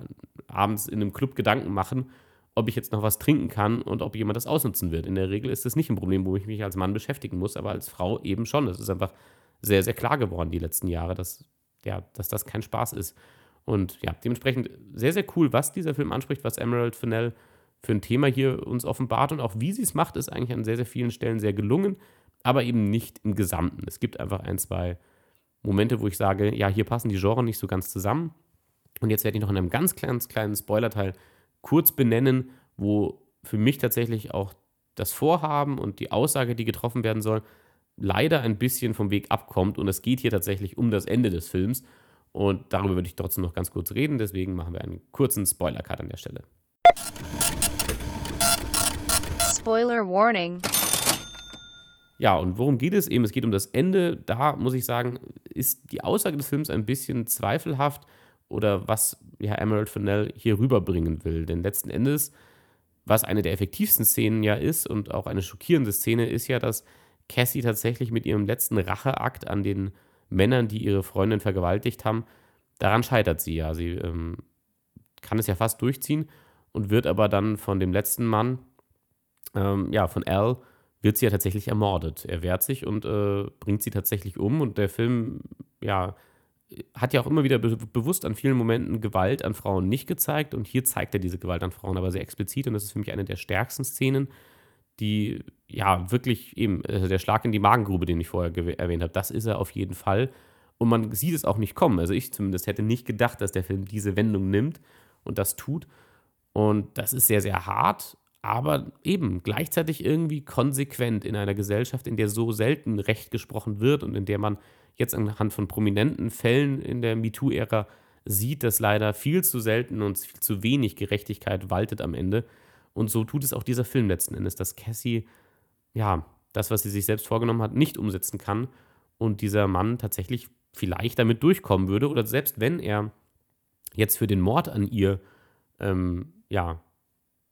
abends in einem Club Gedanken machen, ob ich jetzt noch was trinken kann und ob jemand das ausnutzen wird. In der Regel ist das nicht ein Problem, wo ich mich als Mann beschäftigen muss, aber als Frau eben schon. Das ist einfach sehr, sehr klar geworden die letzten Jahre, dass, ja, dass das kein Spaß ist. Und ja, dementsprechend sehr, sehr cool, was dieser Film anspricht, was Emerald Fennell für ein Thema hier uns offenbart und auch wie sie es macht, ist eigentlich an sehr, sehr vielen Stellen sehr gelungen, aber eben nicht im Gesamten. Es gibt einfach ein, zwei Momente, wo ich sage, ja, hier passen die Genres nicht so ganz zusammen. Und jetzt werde ich noch in einem ganz kleinen, kleinen Spoilerteil kurz benennen, wo für mich tatsächlich auch das Vorhaben und die Aussage, die getroffen werden soll, leider ein bisschen vom Weg abkommt. Und es geht hier tatsächlich um das Ende des Films. Und darüber würde ich trotzdem noch ganz kurz reden. Deswegen machen wir einen kurzen Spoiler-Cut an der Stelle. Spoiler Warning. Ja, und worum geht es eben? Es geht um das Ende. Da muss ich sagen, ist die Aussage des Films ein bisschen zweifelhaft oder was ja, Emerald Fennell hier rüberbringen will. Denn letzten Endes, was eine der effektivsten Szenen ja ist und auch eine schockierende Szene, ist ja, dass Cassie tatsächlich mit ihrem letzten Racheakt an den Männern, die ihre Freundin vergewaltigt haben, daran scheitert sie ja. Sie ähm, kann es ja fast durchziehen und wird aber dann von dem letzten Mann, ähm, ja, von Al, wird sie ja tatsächlich ermordet. Er wehrt sich und äh, bringt sie tatsächlich um und der Film, ja, hat ja auch immer wieder be bewusst an vielen Momenten Gewalt an Frauen nicht gezeigt und hier zeigt er diese Gewalt an Frauen aber sehr explizit und das ist für mich eine der stärksten Szenen, die ja wirklich eben also der Schlag in die Magengrube, den ich vorher erwähnt habe, das ist er auf jeden Fall. Und man sieht es auch nicht kommen. Also ich zumindest hätte nicht gedacht, dass der Film diese Wendung nimmt und das tut. Und das ist sehr, sehr hart, aber eben gleichzeitig irgendwie konsequent in einer Gesellschaft, in der so selten Recht gesprochen wird und in der man jetzt anhand von prominenten Fällen in der MeToo-Ära sieht, dass leider viel zu selten und viel zu wenig Gerechtigkeit waltet am Ende. Und so tut es auch dieser Film letzten Endes, dass Cassie, ja, das, was sie sich selbst vorgenommen hat, nicht umsetzen kann und dieser Mann tatsächlich vielleicht damit durchkommen würde oder selbst wenn er jetzt für den Mord an ihr, ähm, ja,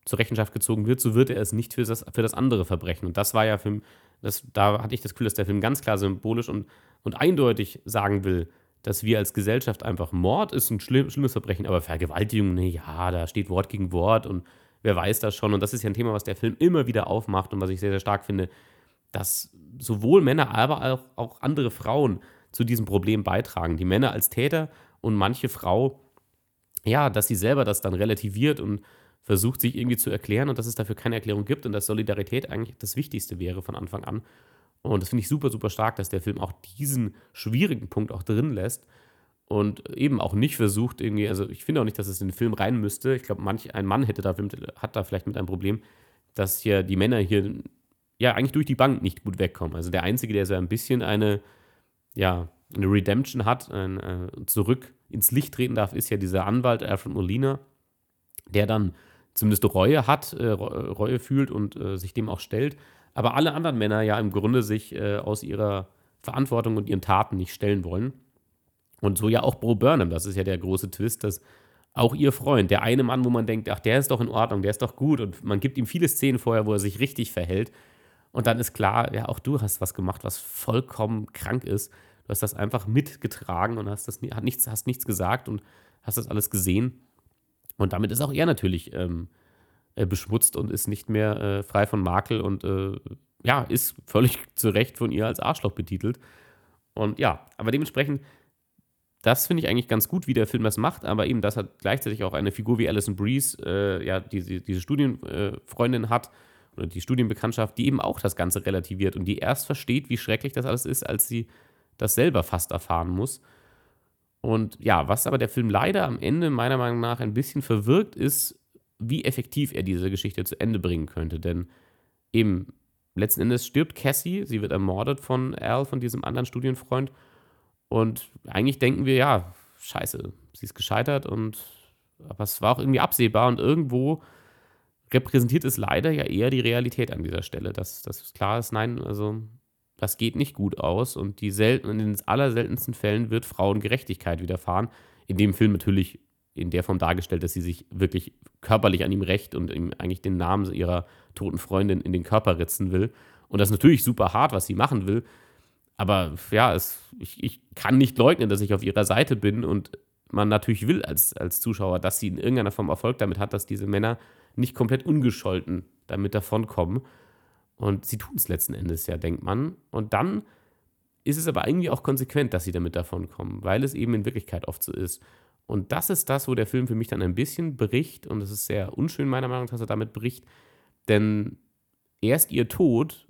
zur Rechenschaft gezogen wird, so wird er es nicht für das, für das andere Verbrechen. Und das war ja für das, da hatte ich das Gefühl, dass der Film ganz klar symbolisch und, und eindeutig sagen will, dass wir als Gesellschaft einfach Mord ist ein schlimm, schlimmes Verbrechen, aber Vergewaltigung, ne, ja, da steht Wort gegen Wort und wer weiß das schon. Und das ist ja ein Thema, was der Film immer wieder aufmacht und was ich sehr, sehr stark finde, dass sowohl Männer, aber auch, auch andere Frauen zu diesem Problem beitragen. Die Männer als Täter und manche Frau, ja, dass sie selber das dann relativiert und versucht, sich irgendwie zu erklären und dass es dafür keine Erklärung gibt und dass Solidarität eigentlich das Wichtigste wäre von Anfang an. Und das finde ich super, super stark, dass der Film auch diesen schwierigen Punkt auch drin lässt und eben auch nicht versucht, irgendwie, also ich finde auch nicht, dass es in den Film rein müsste. Ich glaube, manch ein Mann hätte da, hat da vielleicht mit einem Problem, dass hier die Männer hier ja eigentlich durch die Bank nicht gut wegkommen. Also der Einzige, der so ein bisschen eine, ja, eine Redemption hat, ein, äh, zurück ins Licht treten darf, ist ja dieser Anwalt Alfred Molina, der dann zumindest Reue hat, äh, Reue fühlt und äh, sich dem auch stellt. Aber alle anderen Männer ja im Grunde sich äh, aus ihrer Verantwortung und ihren Taten nicht stellen wollen. Und so ja auch Bro Burnham, das ist ja der große Twist, dass auch ihr Freund, der eine Mann, wo man denkt, ach, der ist doch in Ordnung, der ist doch gut und man gibt ihm viele Szenen vorher, wo er sich richtig verhält und dann ist klar, ja, auch du hast was gemacht, was vollkommen krank ist. Du hast das einfach mitgetragen und hast, das, hast, nichts, hast nichts gesagt und hast das alles gesehen. Und damit ist auch er natürlich ähm, äh, beschmutzt und ist nicht mehr äh, frei von Makel und äh, ja, ist völlig [laughs] zu Recht von ihr als Arschloch betitelt. Und ja, aber dementsprechend das finde ich eigentlich ganz gut, wie der Film das macht, aber eben, dass er gleichzeitig auch eine Figur wie Alison Breeze, äh, ja, die, diese Studienfreundin äh, hat, oder die Studienbekanntschaft, die eben auch das Ganze relativiert und die erst versteht, wie schrecklich das alles ist, als sie das selber fast erfahren muss. Und ja, was aber der Film leider am Ende meiner Meinung nach ein bisschen verwirkt, ist, wie effektiv er diese Geschichte zu Ende bringen könnte. Denn eben, letzten Endes stirbt Cassie, sie wird ermordet von Al, von diesem anderen Studienfreund. Und eigentlich denken wir, ja, scheiße, sie ist gescheitert und aber es war auch irgendwie absehbar und irgendwo repräsentiert es leider ja eher die Realität an dieser Stelle, dass das klar ist, nein, also das geht nicht gut aus und die selten, in den allerseltensten Fällen wird Frauen Gerechtigkeit widerfahren. In dem Film natürlich in der Form dargestellt, dass sie sich wirklich körperlich an ihm rächt und ihm eigentlich den Namen ihrer toten Freundin in den Körper ritzen will. Und das ist natürlich super hart, was sie machen will. Aber ja, es, ich, ich kann nicht leugnen, dass ich auf ihrer Seite bin und man natürlich will als, als Zuschauer, dass sie in irgendeiner Form Erfolg damit hat, dass diese Männer nicht komplett ungescholten damit davonkommen. Und sie tun es letzten Endes ja, denkt man. Und dann ist es aber irgendwie auch konsequent, dass sie damit davonkommen, weil es eben in Wirklichkeit oft so ist. Und das ist das, wo der Film für mich dann ein bisschen bricht. Und es ist sehr unschön, meiner Meinung nach, dass er damit bricht. Denn erst ihr Tod,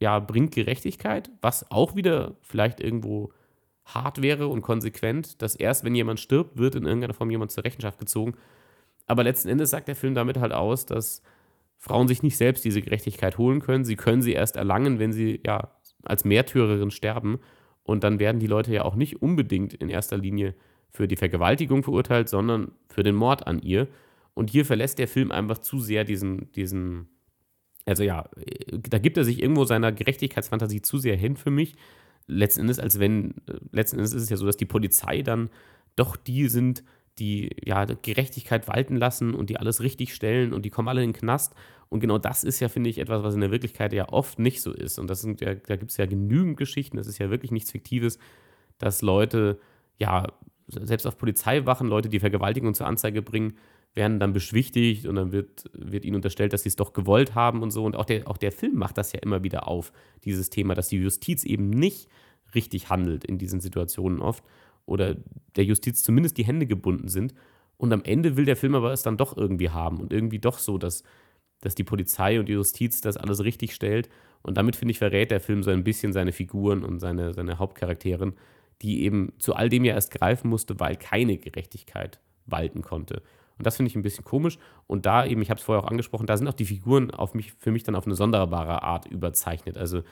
ja, bringt Gerechtigkeit, was auch wieder vielleicht irgendwo hart wäre und konsequent, dass erst, wenn jemand stirbt, wird in irgendeiner Form jemand zur Rechenschaft gezogen. Aber letzten Endes sagt der Film damit halt aus, dass Frauen sich nicht selbst diese Gerechtigkeit holen können. Sie können sie erst erlangen, wenn sie ja als Märtyrerin sterben. Und dann werden die Leute ja auch nicht unbedingt in erster Linie für die Vergewaltigung verurteilt, sondern für den Mord an ihr. Und hier verlässt der Film einfach zu sehr diesen, diesen, also ja, da gibt er sich irgendwo seiner Gerechtigkeitsfantasie zu sehr hin für mich. Letzten Endes, als wenn, letzten Endes ist es ja so, dass die Polizei dann doch die sind, die ja Gerechtigkeit walten lassen und die alles richtig stellen und die kommen alle in den Knast. Und genau das ist ja, finde ich, etwas, was in der Wirklichkeit ja oft nicht so ist. Und das sind ja, da gibt es ja genügend Geschichten, das ist ja wirklich nichts Fiktives, dass Leute, ja, selbst auf Polizeiwachen, Leute, die Vergewaltigung zur Anzeige bringen, werden dann beschwichtigt und dann wird, wird ihnen unterstellt, dass sie es doch gewollt haben und so. Und auch der, auch der Film macht das ja immer wieder auf, dieses Thema, dass die Justiz eben nicht richtig handelt in diesen Situationen oft oder der Justiz zumindest die Hände gebunden sind. Und am Ende will der Film aber es dann doch irgendwie haben und irgendwie doch so, dass, dass die Polizei und die Justiz das alles richtig stellt. Und damit, finde ich, verrät der Film so ein bisschen seine Figuren und seine, seine Hauptcharakterin, die eben zu all dem ja erst greifen musste, weil keine Gerechtigkeit walten konnte. Und das finde ich ein bisschen komisch. Und da eben, ich habe es vorher auch angesprochen, da sind auch die Figuren auf mich, für mich dann auf eine sonderbare Art überzeichnet. Also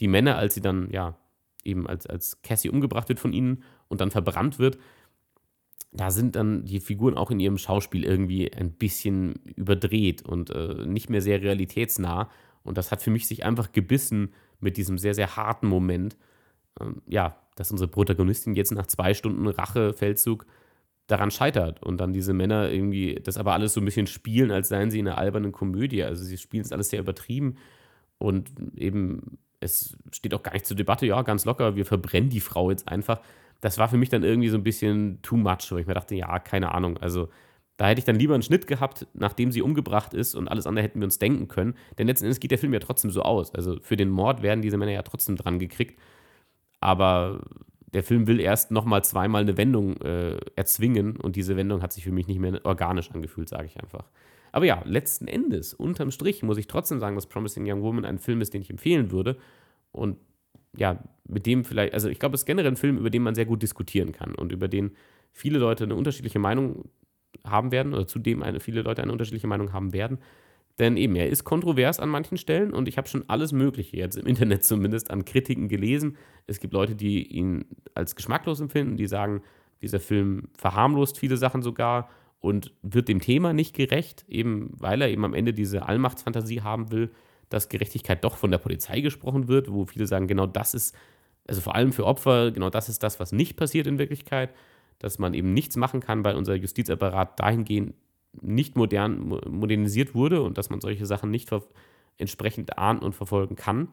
die Männer, als sie dann, ja, eben als, als Cassie umgebracht wird von ihnen und dann verbrannt wird, da sind dann die Figuren auch in ihrem Schauspiel irgendwie ein bisschen überdreht und äh, nicht mehr sehr realitätsnah. Und das hat für mich sich einfach gebissen mit diesem sehr, sehr harten Moment. Ähm, ja, dass unsere Protagonistin jetzt nach zwei Stunden Rachefeldzug daran scheitert und dann diese Männer irgendwie das aber alles so ein bisschen spielen, als seien sie in einer albernen Komödie. Also sie spielen es alles sehr übertrieben und eben es steht auch gar nicht zur Debatte, ja, ganz locker, wir verbrennen die Frau jetzt einfach. Das war für mich dann irgendwie so ein bisschen too much, wo ich mir dachte, ja, keine Ahnung. Also da hätte ich dann lieber einen Schnitt gehabt, nachdem sie umgebracht ist und alles andere hätten wir uns denken können. Denn letzten Endes geht der Film ja trotzdem so aus. Also für den Mord werden diese Männer ja trotzdem dran gekriegt. Aber der Film will erst nochmal zweimal eine Wendung äh, erzwingen und diese Wendung hat sich für mich nicht mehr organisch angefühlt, sage ich einfach. Aber ja, letzten Endes, unterm Strich, muss ich trotzdem sagen, dass Promising Young Woman ein Film ist, den ich empfehlen würde. Und ja, mit dem vielleicht, also ich glaube, es ist generell ein Film, über den man sehr gut diskutieren kann und über den viele Leute eine unterschiedliche Meinung haben werden oder zu dem eine, viele Leute eine unterschiedliche Meinung haben werden. Denn eben, er ist kontrovers an manchen Stellen und ich habe schon alles Mögliche jetzt im Internet [laughs] zumindest an Kritiken gelesen. Es gibt Leute, die ihn als geschmacklos empfinden, die sagen, dieser Film verharmlost viele Sachen sogar und wird dem Thema nicht gerecht, eben weil er eben am Ende diese Allmachtsfantasie haben will, dass Gerechtigkeit doch von der Polizei gesprochen wird, wo viele sagen, genau das ist, also vor allem für Opfer, genau das ist das, was nicht passiert in Wirklichkeit, dass man eben nichts machen kann, weil unser Justizapparat dahingehend nicht modern, modernisiert wurde und dass man solche Sachen nicht entsprechend ahnen und verfolgen kann.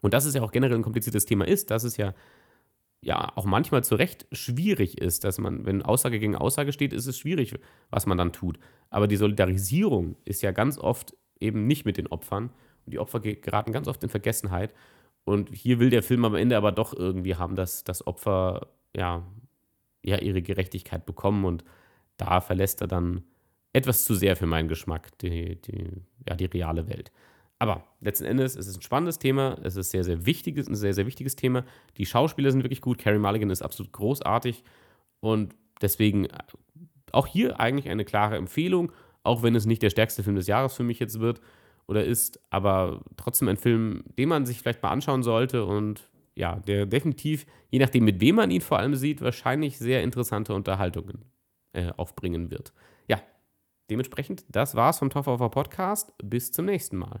Und dass es ja auch generell ein kompliziertes Thema ist, dass es ja ja auch manchmal zu Recht schwierig ist, dass man, wenn Aussage gegen Aussage steht, ist es schwierig, was man dann tut. Aber die Solidarisierung ist ja ganz oft eben nicht mit den Opfern. Und die Opfer geraten ganz oft in Vergessenheit. Und hier will der Film am Ende aber doch irgendwie haben, dass das Opfer ja, ja ihre Gerechtigkeit bekommen. Und da verlässt er dann etwas zu sehr für meinen Geschmack, die, die, ja, die reale Welt. Aber letzten Endes es ist ein spannendes Thema, es ist sehr, sehr wichtiges, ein sehr, sehr wichtiges Thema. Die Schauspieler sind wirklich gut, Carrie Mulligan ist absolut großartig und deswegen äh, auch hier eigentlich eine klare Empfehlung, auch wenn es nicht der stärkste Film des Jahres für mich jetzt wird oder ist, aber trotzdem ein Film, den man sich vielleicht mal anschauen sollte und ja, der definitiv, je nachdem mit wem man ihn vor allem sieht, wahrscheinlich sehr interessante Unterhaltungen äh, aufbringen wird. Dementsprechend, das war's vom Toffer Podcast. Bis zum nächsten Mal.